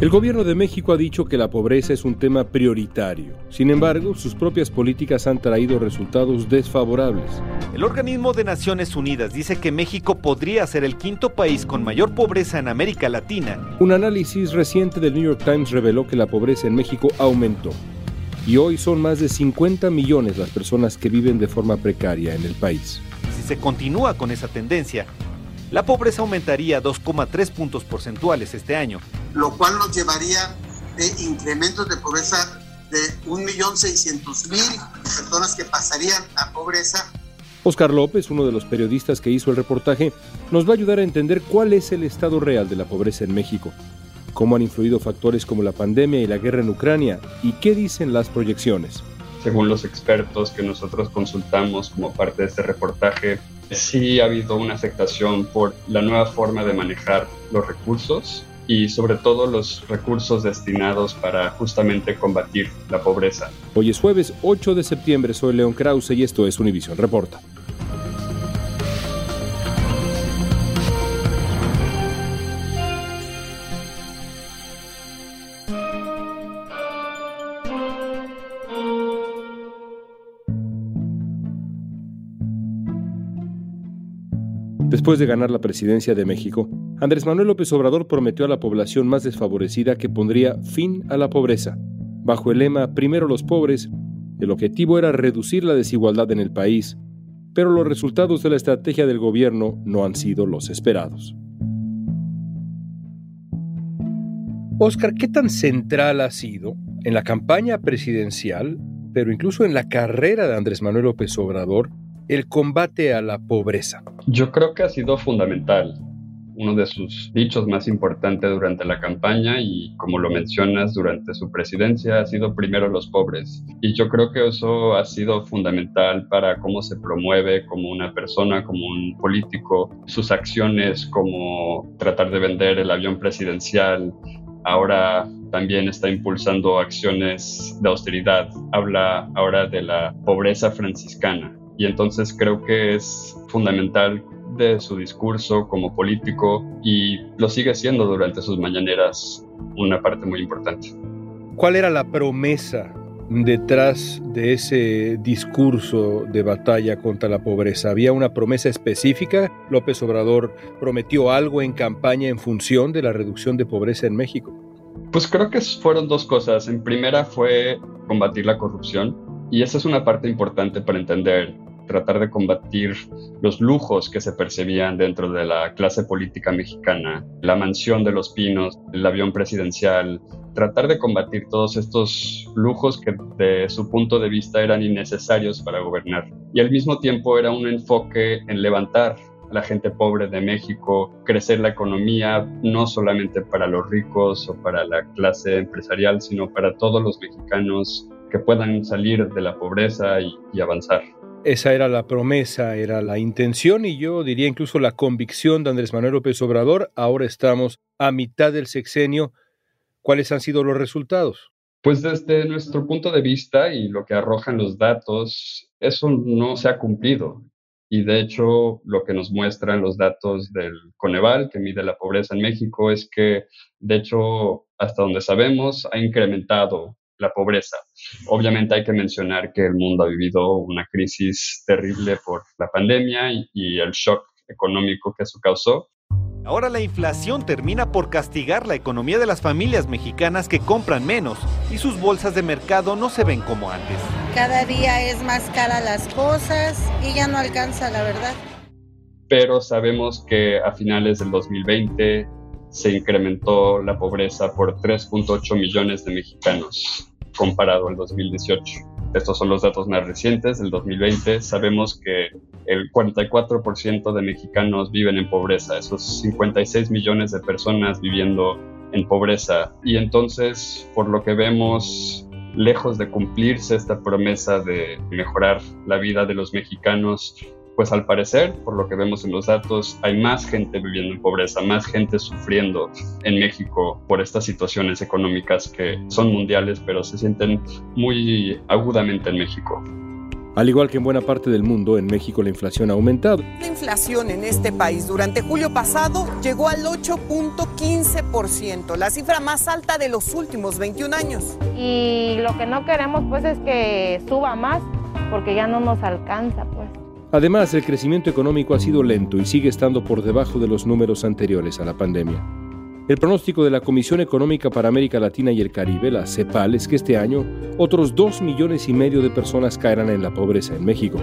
El gobierno de México ha dicho que la pobreza es un tema prioritario. Sin embargo, sus propias políticas han traído resultados desfavorables. El organismo de Naciones Unidas dice que México podría ser el quinto país con mayor pobreza en América Latina. Un análisis reciente del New York Times reveló que la pobreza en México aumentó. Y hoy son más de 50 millones las personas que viven de forma precaria en el país. Si se continúa con esa tendencia, la pobreza aumentaría 2,3 puntos porcentuales este año. Lo cual nos llevaría de incrementos de pobreza de 1.600.000 personas que pasarían a pobreza. Oscar López, uno de los periodistas que hizo el reportaje, nos va a ayudar a entender cuál es el estado real de la pobreza en México, cómo han influido factores como la pandemia y la guerra en Ucrania y qué dicen las proyecciones. Según los expertos que nosotros consultamos como parte de este reportaje, sí ha habido una afectación por la nueva forma de manejar los recursos y sobre todo los recursos destinados para justamente combatir la pobreza. Hoy es jueves 8 de septiembre, soy León Krause y esto es Univisión Reporta. Después de ganar la presidencia de México, Andrés Manuel López Obrador prometió a la población más desfavorecida que pondría fin a la pobreza. Bajo el lema Primero los pobres, el objetivo era reducir la desigualdad en el país, pero los resultados de la estrategia del gobierno no han sido los esperados. Oscar, ¿qué tan central ha sido en la campaña presidencial, pero incluso en la carrera de Andrés Manuel López Obrador, el combate a la pobreza? Yo creo que ha sido fundamental. Uno de sus dichos más importantes durante la campaña y como lo mencionas durante su presidencia ha sido primero los pobres. Y yo creo que eso ha sido fundamental para cómo se promueve como una persona, como un político, sus acciones como tratar de vender el avión presidencial. Ahora también está impulsando acciones de austeridad. Habla ahora de la pobreza franciscana y entonces creo que es fundamental de su discurso como político y lo sigue siendo durante sus mañaneras una parte muy importante. ¿Cuál era la promesa detrás de ese discurso de batalla contra la pobreza? ¿Había una promesa específica? ¿López Obrador prometió algo en campaña en función de la reducción de pobreza en México? Pues creo que fueron dos cosas. En primera fue combatir la corrupción y esa es una parte importante para entender tratar de combatir los lujos que se percibían dentro de la clase política mexicana, la mansión de los pinos, el avión presidencial, tratar de combatir todos estos lujos que de su punto de vista eran innecesarios para gobernar. Y al mismo tiempo era un enfoque en levantar a la gente pobre de México, crecer la economía, no solamente para los ricos o para la clase empresarial, sino para todos los mexicanos que puedan salir de la pobreza y, y avanzar. Esa era la promesa, era la intención y yo diría incluso la convicción de Andrés Manuel López Obrador. Ahora estamos a mitad del sexenio. ¿Cuáles han sido los resultados? Pues desde nuestro punto de vista y lo que arrojan los datos, eso no se ha cumplido. Y de hecho, lo que nos muestran los datos del Coneval, que mide la pobreza en México, es que, de hecho, hasta donde sabemos, ha incrementado la pobreza. Obviamente hay que mencionar que el mundo ha vivido una crisis terrible por la pandemia y, el shock económico que eso causó. Ahora la inflación termina por castigar la economía de las familias mexicanas que compran menos y sus bolsas de mercado no se ven como antes. Cada día es más cara las cosas y ya no alcanza la verdad. Pero sabemos que a finales del 2020 se incrementó la pobreza por 3.8 millones de mexicanos comparado al 2018. Estos son los datos más recientes del 2020. Sabemos que el 44% de mexicanos viven en pobreza, esos 56 millones de personas viviendo en pobreza. Y entonces, por lo que vemos, lejos de cumplirse esta promesa de mejorar la vida de los mexicanos, pues al parecer, por lo que vemos en los datos, hay más gente viviendo en pobreza, más gente sufriendo en México por estas situaciones económicas que son mundiales, pero se sienten muy agudamente en México. Al igual que en buena parte del mundo, en México la inflación ha aumentado. La inflación en este país durante julio pasado llegó al 8.15%, la cifra más alta de los últimos 21 años. Y lo que no queremos pues es que suba más, porque ya no nos alcanza pues. Además, el crecimiento económico ha sido lento y sigue estando por debajo de los números anteriores a la pandemia. El pronóstico de la Comisión Económica para América Latina y el Caribe, la CEPAL, es que este año otros dos millones y medio de personas caerán en la pobreza en México.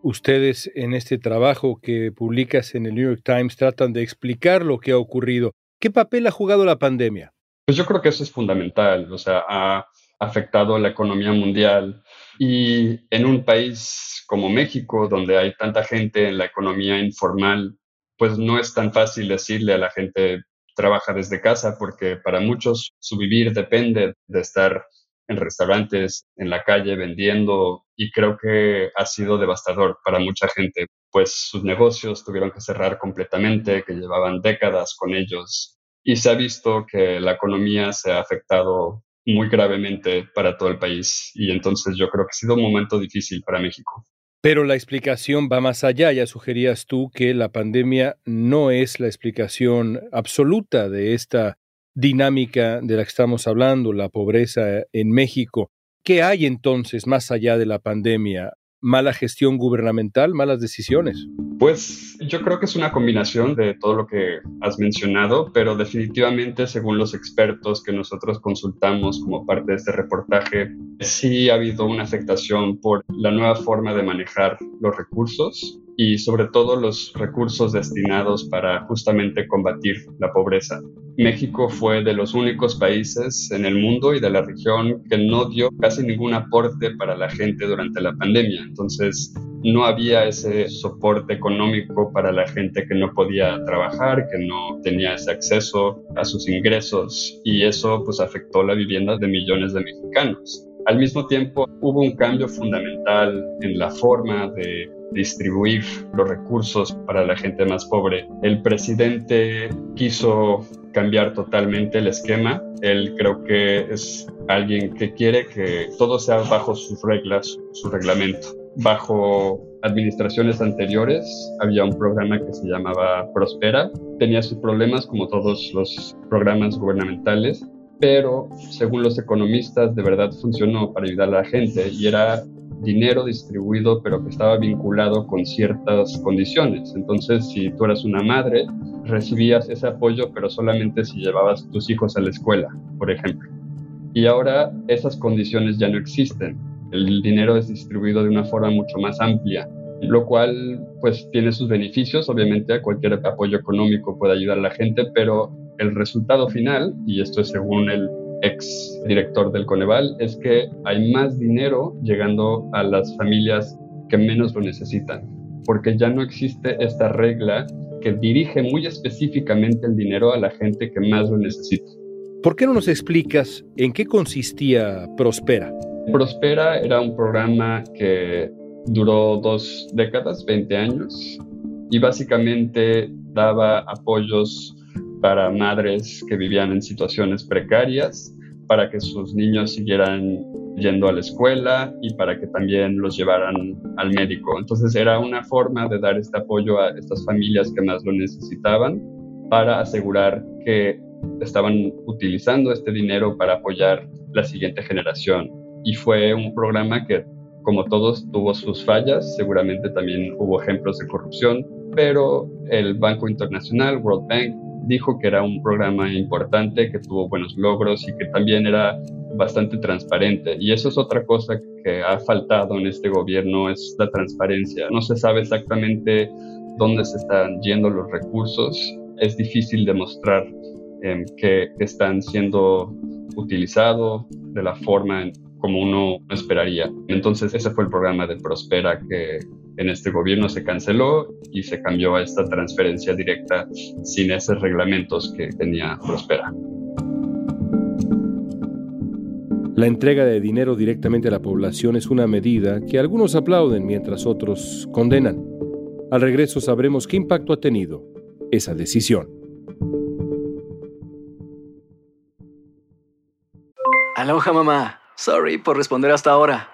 Ustedes en este trabajo que publicas en el New York Times tratan de explicar lo que ha ocurrido. ¿Qué papel ha jugado la pandemia? Pues yo creo que eso es fundamental. O sea, ha afectado la economía mundial, y en un país como México, donde hay tanta gente en la economía informal, pues no es tan fácil decirle a la gente trabaja desde casa, porque para muchos su vivir depende de estar en restaurantes, en la calle vendiendo, y creo que ha sido devastador para mucha gente, pues sus negocios tuvieron que cerrar completamente, que llevaban décadas con ellos, y se ha visto que la economía se ha afectado muy gravemente para todo el país y entonces yo creo que ha sido un momento difícil para México. Pero la explicación va más allá. Ya sugerías tú que la pandemia no es la explicación absoluta de esta dinámica de la que estamos hablando, la pobreza en México. ¿Qué hay entonces más allá de la pandemia? Mala gestión gubernamental, malas decisiones? Pues yo creo que es una combinación de todo lo que has mencionado, pero definitivamente según los expertos que nosotros consultamos como parte de este reportaje, sí ha habido una afectación por la nueva forma de manejar los recursos y sobre todo los recursos destinados para justamente combatir la pobreza. México fue de los únicos países en el mundo y de la región que no dio casi ningún aporte para la gente durante la pandemia. Entonces, no había ese soporte económico para la gente que no podía trabajar, que no tenía ese acceso a sus ingresos y eso pues afectó la vivienda de millones de mexicanos. Al mismo tiempo, hubo un cambio fundamental en la forma de distribuir los recursos para la gente más pobre. El presidente quiso cambiar totalmente el esquema. Él creo que es alguien que quiere que todo sea bajo sus reglas, su reglamento. Bajo administraciones anteriores había un programa que se llamaba Prospera. Tenía sus problemas como todos los programas gubernamentales, pero según los economistas de verdad funcionó para ayudar a la gente y era dinero distribuido pero que estaba vinculado con ciertas condiciones. Entonces, si tú eras una madre, recibías ese apoyo pero solamente si llevabas tus hijos a la escuela, por ejemplo. Y ahora esas condiciones ya no existen. El dinero es distribuido de una forma mucho más amplia, lo cual pues tiene sus beneficios. Obviamente cualquier apoyo económico puede ayudar a la gente, pero el resultado final, y esto es según el ex director del Coneval, es que hay más dinero llegando a las familias que menos lo necesitan, porque ya no existe esta regla que dirige muy específicamente el dinero a la gente que más lo necesita. ¿Por qué no nos explicas en qué consistía Prospera? Prospera era un programa que duró dos décadas, 20 años, y básicamente daba apoyos para madres que vivían en situaciones precarias, para que sus niños siguieran yendo a la escuela y para que también los llevaran al médico. Entonces era una forma de dar este apoyo a estas familias que más lo necesitaban para asegurar que estaban utilizando este dinero para apoyar la siguiente generación. Y fue un programa que, como todos, tuvo sus fallas, seguramente también hubo ejemplos de corrupción, pero el Banco Internacional, World Bank, dijo que era un programa importante, que tuvo buenos logros y que también era bastante transparente. Y eso es otra cosa que ha faltado en este gobierno, es la transparencia. No se sabe exactamente dónde se están yendo los recursos. Es difícil demostrar eh, que están siendo utilizados de la forma como uno esperaría. Entonces ese fue el programa de Prospera que en este gobierno se canceló y se cambió a esta transferencia directa sin esos reglamentos que tenía Prospera. La entrega de dinero directamente a la población es una medida que algunos aplauden mientras otros condenan. Al regreso sabremos qué impacto ha tenido esa decisión. Aloha mamá. Sorry por responder hasta ahora.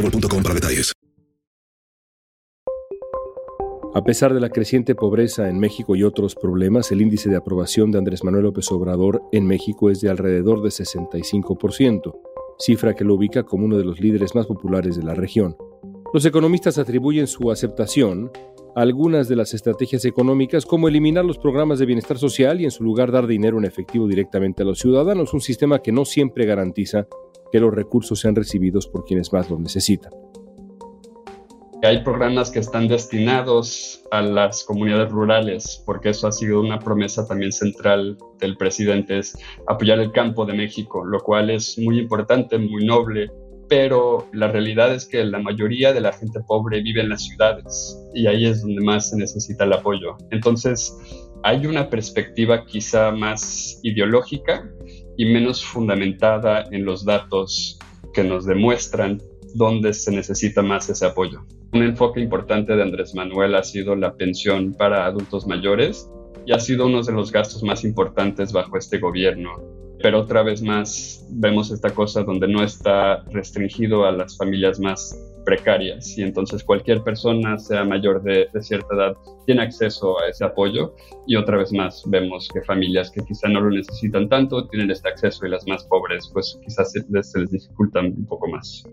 A pesar de la creciente pobreza en México y otros problemas, el índice de aprobación de Andrés Manuel López Obrador en México es de alrededor de 65%, cifra que lo ubica como uno de los líderes más populares de la región. Los economistas atribuyen su aceptación a algunas de las estrategias económicas como eliminar los programas de bienestar social y en su lugar dar dinero en efectivo directamente a los ciudadanos, un sistema que no siempre garantiza que los recursos sean recibidos por quienes más los necesitan. Hay programas que están destinados a las comunidades rurales, porque eso ha sido una promesa también central del presidente, es apoyar el campo de México, lo cual es muy importante, muy noble, pero la realidad es que la mayoría de la gente pobre vive en las ciudades y ahí es donde más se necesita el apoyo. Entonces, hay una perspectiva quizá más ideológica y menos fundamentada en los datos que nos demuestran dónde se necesita más ese apoyo. Un enfoque importante de Andrés Manuel ha sido la pensión para adultos mayores y ha sido uno de los gastos más importantes bajo este gobierno. Pero otra vez más vemos esta cosa donde no está restringido a las familias más precarias y entonces cualquier persona, sea mayor de, cierta edad, tiene acceso a ese apoyo y otra vez más vemos que familias que quizá no lo necesitan tanto tienen este acceso y las más pobres pues quizás se, se les dificultan un poco más.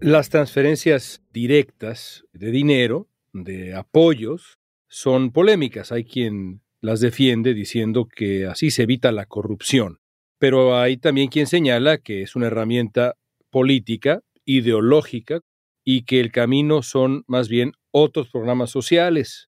Las transferencias directas de dinero, de apoyos, son polémicas. Hay quien las defiende diciendo que así se evita la corrupción. Pero hay también quien señala que es una herramienta política, ideológica, y que el camino son más bien otros programas sociales.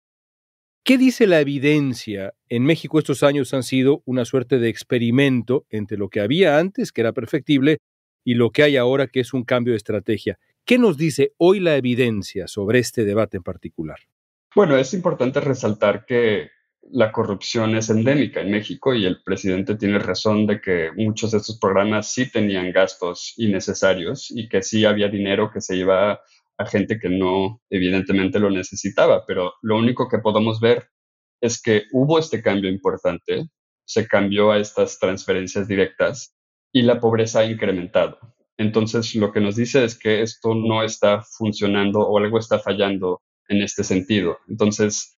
¿Qué dice la evidencia? En México estos años han sido una suerte de experimento entre lo que había antes, que era perfectible, y lo que hay ahora, que es un cambio de estrategia. ¿Qué nos dice hoy la evidencia sobre este debate en particular? Bueno, es importante resaltar que la corrupción es endémica en México y el presidente tiene razón de que muchos de estos programas sí tenían gastos innecesarios y que sí había dinero que se iba a gente que no evidentemente lo necesitaba, pero lo único que podemos ver es que hubo este cambio importante, se cambió a estas transferencias directas y la pobreza ha incrementado. Entonces, lo que nos dice es que esto no está funcionando o algo está fallando en este sentido. Entonces,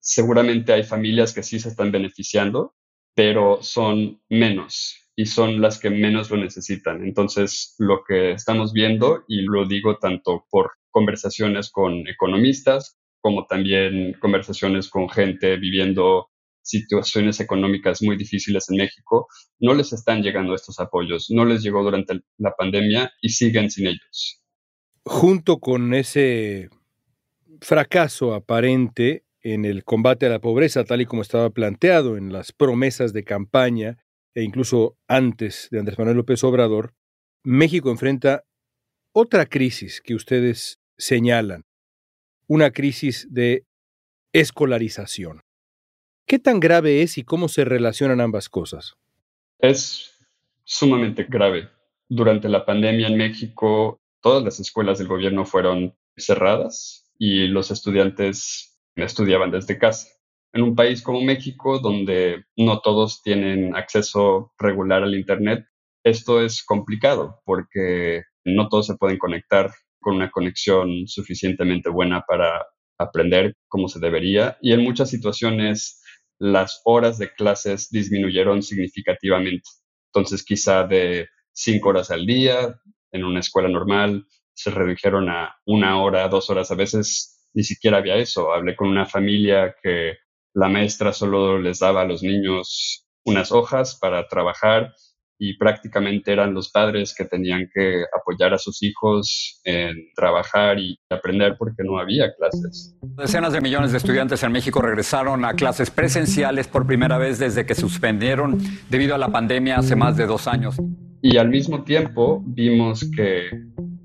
seguramente hay familias que sí se están beneficiando, pero son menos y son las que menos lo necesitan. Entonces, lo que estamos viendo, y lo digo tanto por conversaciones con economistas, como también conversaciones con gente viviendo situaciones económicas muy difíciles en México, no les están llegando estos apoyos, no les llegó durante la pandemia y siguen sin ellos. Junto con ese fracaso aparente en el combate a la pobreza, tal y como estaba planteado en las promesas de campaña e incluso antes de Andrés Manuel López Obrador, México enfrenta otra crisis que ustedes señalan, una crisis de escolarización. ¿Qué tan grave es y cómo se relacionan ambas cosas? Es sumamente grave. Durante la pandemia en México, todas las escuelas del gobierno fueron cerradas y los estudiantes estudiaban desde casa. En un país como México, donde no todos tienen acceso regular al Internet, esto es complicado porque no todos se pueden conectar con una conexión suficientemente buena para aprender como se debería y en muchas situaciones las horas de clases disminuyeron significativamente. Entonces quizá de cinco horas al día en una escuela normal se redujeron a una hora, dos horas, a veces ni siquiera había eso. Hablé con una familia que la maestra solo les daba a los niños unas hojas para trabajar y prácticamente eran los padres que tenían que apoyar a sus hijos en trabajar y aprender porque no había clases. Decenas de millones de estudiantes en México regresaron a clases presenciales por primera vez desde que suspendieron debido a la pandemia hace más de dos años. Y al mismo tiempo vimos que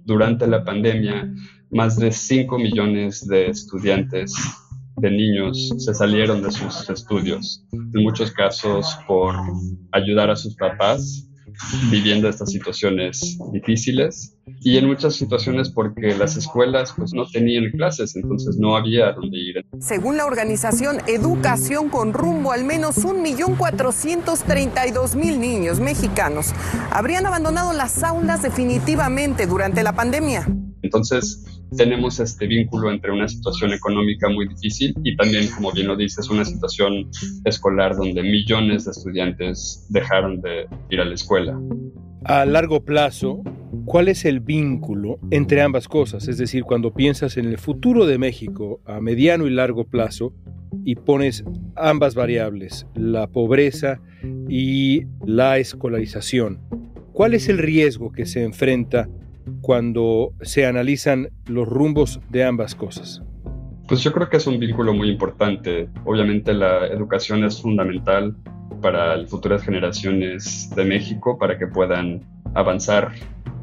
durante la pandemia más de 5 millones de estudiantes de niños se salieron de sus estudios, en muchos casos por ayudar a sus papás viviendo estas situaciones difíciles y en muchas situaciones porque las escuelas pues no tenían clases, entonces no había dónde ir. Según la organización Educación con Rumbo, al menos 1.432.000 niños mexicanos habrían abandonado las aulas definitivamente durante la pandemia. Entonces, tenemos este vínculo entre una situación económica muy difícil y también, como bien lo dices, una situación escolar donde millones de estudiantes dejaron de ir a la escuela. A largo plazo, ¿cuál es el vínculo entre ambas cosas? Es decir, cuando piensas en el futuro de México a mediano y largo plazo y pones ambas variables, la pobreza y la escolarización, ¿cuál es el riesgo que se enfrenta cuando se analizan los rumbos de ambas cosas? Pues yo creo que es un vínculo muy importante. Obviamente la educación es fundamental para las futuras generaciones de México, para que puedan avanzar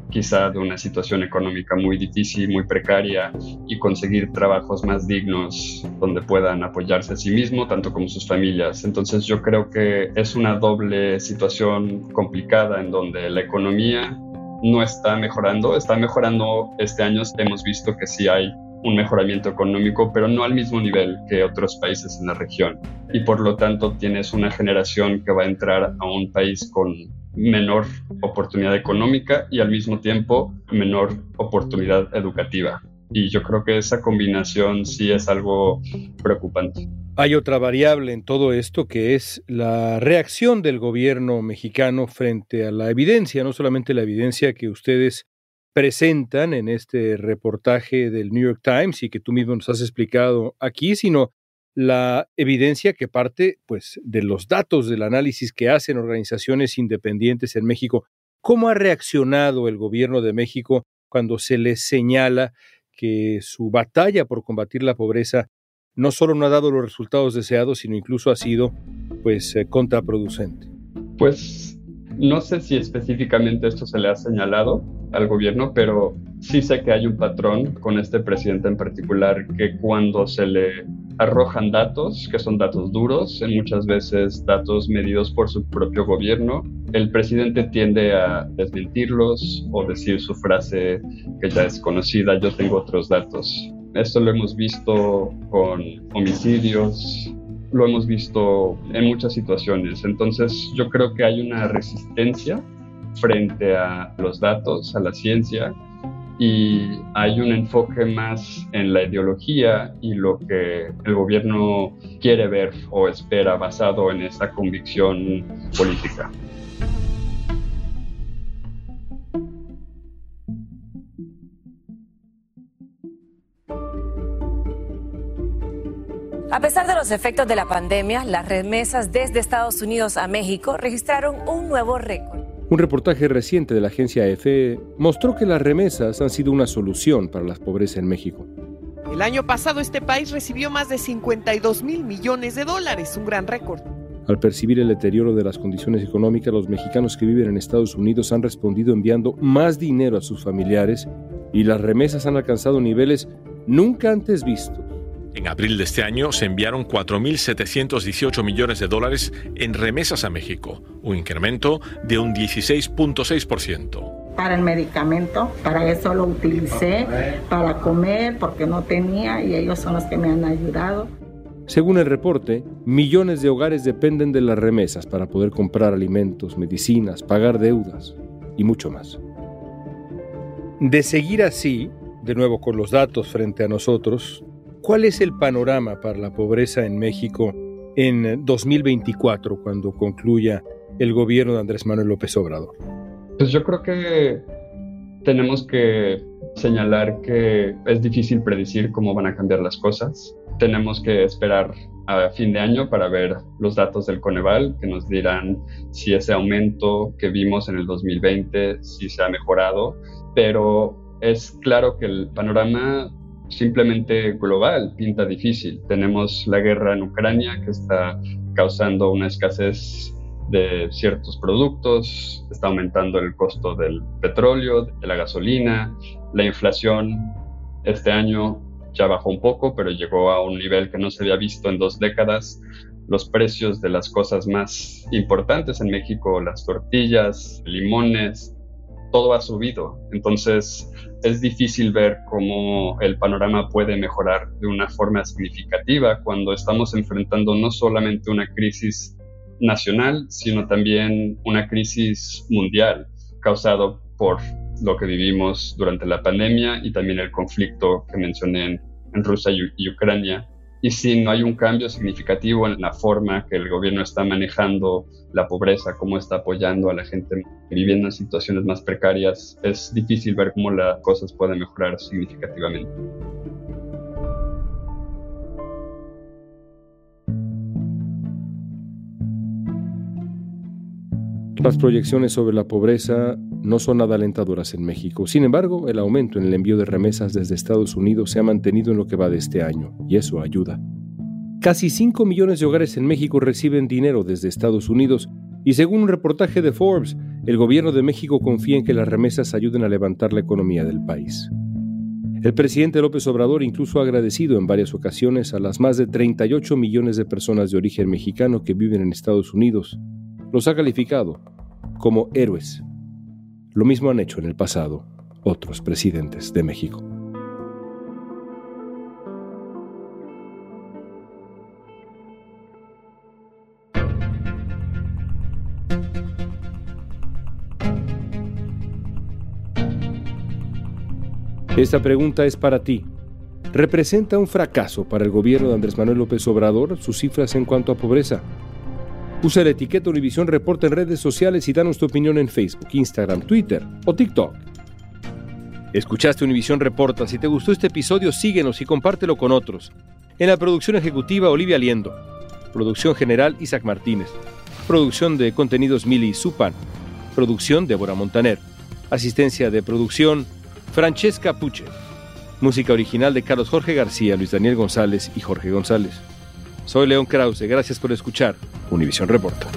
quizá de una situación económica muy difícil, muy precaria y conseguir trabajos más dignos donde puedan apoyarse a sí mismos, tanto como sus familias. Entonces yo creo que es una doble situación complicada en donde la economía no está mejorando. Está mejorando este año. Hemos visto que sí hay un mejoramiento económico, pero no al mismo nivel que otros países en la región. Y por lo tanto tienes una generación que va a entrar a un país con menor oportunidad económica y al mismo tiempo menor oportunidad educativa. Y yo creo que esa combinación sí es algo preocupante. Hay otra variable en todo esto que es la reacción del gobierno mexicano frente a la evidencia, no solamente la evidencia que ustedes presentan en este reportaje del New York Times y que tú mismo nos has explicado aquí, sino la evidencia que parte pues de los datos del análisis que hacen organizaciones independientes en México. ¿Cómo ha reaccionado el gobierno de México cuando se les señala que su batalla por combatir la pobreza no solo no ha dado los resultados deseados, sino incluso ha sido pues eh, contraproducente. Pues no sé si específicamente esto se le ha señalado al gobierno, pero sí sé que hay un patrón con este presidente en particular que cuando se le arrojan datos, que son datos duros, muchas veces datos medidos por su propio gobierno, el presidente tiende a desmentirlos o decir su frase que ya es conocida, yo tengo otros datos. Esto lo hemos visto con homicidios, lo hemos visto en muchas situaciones. Entonces yo creo que hay una resistencia frente a los datos, a la ciencia, y hay un enfoque más en la ideología y lo que el gobierno quiere ver o espera basado en esa convicción política. Pesar de los efectos de la pandemia, las remesas desde Estados Unidos a México registraron un nuevo récord. Un reportaje reciente de la agencia EFE mostró que las remesas han sido una solución para la pobreza en México. El año pasado este país recibió más de 52 mil millones de dólares, un gran récord. Al percibir el deterioro de las condiciones económicas, los mexicanos que viven en Estados Unidos han respondido enviando más dinero a sus familiares y las remesas han alcanzado niveles nunca antes vistos. En abril de este año se enviaron 4.718 millones de dólares en remesas a México, un incremento de un 16.6%. Para el medicamento, para eso lo utilicé, para comer porque no tenía y ellos son los que me han ayudado. Según el reporte, millones de hogares dependen de las remesas para poder comprar alimentos, medicinas, pagar deudas y mucho más. De seguir así, de nuevo con los datos frente a nosotros, ¿Cuál es el panorama para la pobreza en México en 2024 cuando concluya el gobierno de Andrés Manuel López Obrador? Pues yo creo que tenemos que señalar que es difícil predecir cómo van a cambiar las cosas. Tenemos que esperar a fin de año para ver los datos del Coneval que nos dirán si ese aumento que vimos en el 2020 si se ha mejorado, pero es claro que el panorama simplemente global pinta difícil. Tenemos la guerra en Ucrania que está causando una escasez de ciertos productos, está aumentando el costo del petróleo, de la gasolina, la inflación este año ya bajó un poco, pero llegó a un nivel que no se había visto en dos décadas. Los precios de las cosas más importantes en México, las tortillas, limones, todo ha subido. Entonces es difícil ver cómo el panorama puede mejorar de una forma significativa cuando estamos enfrentando no solamente una crisis nacional, sino también una crisis mundial causado por lo que vivimos durante la pandemia y también el conflicto que mencioné en, Rusia y Ucrania y si no hay un cambio significativo en la forma que el gobierno está manejando la pobreza, cómo está apoyando a la gente viviendo en situaciones más precarias, es difícil ver cómo las cosas pueden mejorar significativamente. Las proyecciones sobre la pobreza no son nada alentadoras en México. Sin embargo, el aumento en el envío de remesas desde Estados Unidos se ha mantenido en lo que va de este año, y eso ayuda. Casi 5 millones de hogares en México reciben dinero desde Estados Unidos, y según un reportaje de Forbes, el gobierno de México confía en que las remesas ayuden a levantar la economía del país. El presidente López Obrador incluso ha agradecido en varias ocasiones a las más de 38 millones de personas de origen mexicano que viven en Estados Unidos. Los ha calificado como héroes. Lo mismo han hecho en el pasado otros presidentes de México. Esta pregunta es para ti. ¿Representa un fracaso para el gobierno de Andrés Manuel López Obrador sus cifras en cuanto a pobreza? Usa la etiqueta Univisión Reporta en redes sociales y danos tu opinión en Facebook, Instagram, Twitter o TikTok. Escuchaste Univisión Reporta. Si te gustó este episodio, síguenos y compártelo con otros. En la producción ejecutiva, Olivia Liendo. Producción general, Isaac Martínez. Producción de contenidos, Mili Supan. Producción, Débora Montaner. Asistencia de producción, Francesca Puche. Música original de Carlos Jorge García, Luis Daniel González y Jorge González. Soy León Krause, gracias por escuchar Univisión Reporta.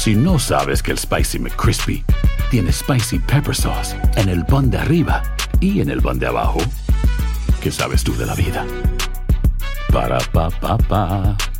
Si no sabes que el Spicy McCrispy tiene Spicy Pepper Sauce en el pan de arriba y en el pan de abajo, ¿qué sabes tú de la vida? Para, pa, pa, pa.